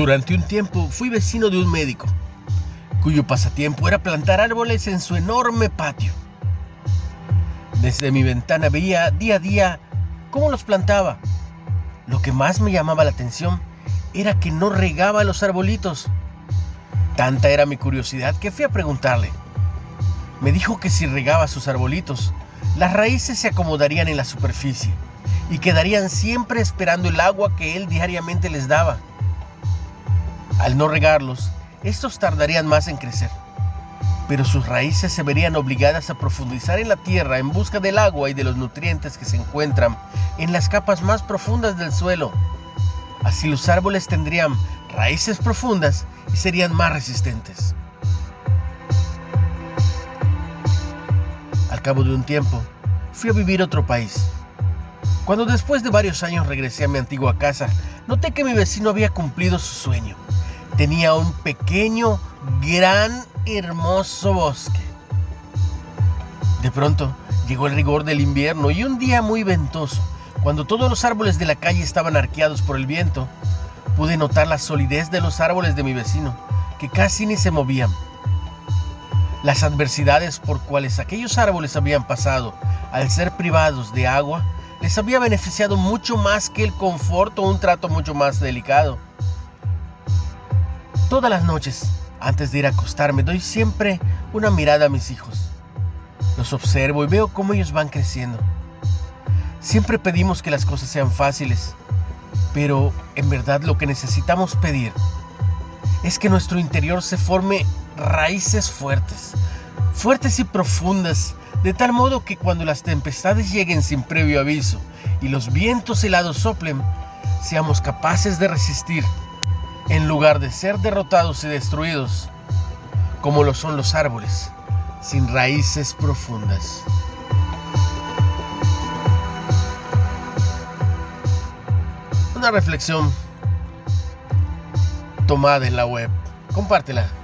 Durante un tiempo fui vecino de un médico, cuyo pasatiempo era plantar árboles en su enorme patio. Desde mi ventana veía día a día cómo los plantaba. Lo que más me llamaba la atención era que no regaba los arbolitos. Tanta era mi curiosidad que fui a preguntarle. Me dijo que si regaba sus arbolitos, las raíces se acomodarían en la superficie y quedarían siempre esperando el agua que él diariamente les daba. Al no regarlos, estos tardarían más en crecer, pero sus raíces se verían obligadas a profundizar en la tierra en busca del agua y de los nutrientes que se encuentran en las capas más profundas del suelo. Así los árboles tendrían raíces profundas y serían más resistentes. Al cabo de un tiempo, fui a vivir a otro país. Cuando después de varios años regresé a mi antigua casa, noté que mi vecino había cumplido su sueño tenía un pequeño, gran, hermoso bosque. De pronto llegó el rigor del invierno y un día muy ventoso, cuando todos los árboles de la calle estaban arqueados por el viento, pude notar la solidez de los árboles de mi vecino, que casi ni se movían. Las adversidades por cuales aquellos árboles habían pasado al ser privados de agua les había beneficiado mucho más que el confort o un trato mucho más delicado. Todas las noches, antes de ir a acostarme, doy siempre una mirada a mis hijos. Los observo y veo cómo ellos van creciendo. Siempre pedimos que las cosas sean fáciles, pero en verdad lo que necesitamos pedir es que nuestro interior se forme raíces fuertes, fuertes y profundas, de tal modo que cuando las tempestades lleguen sin previo aviso y los vientos helados soplen, seamos capaces de resistir en lugar de ser derrotados y destruidos, como lo son los árboles, sin raíces profundas. Una reflexión tomada en la web. Compártela.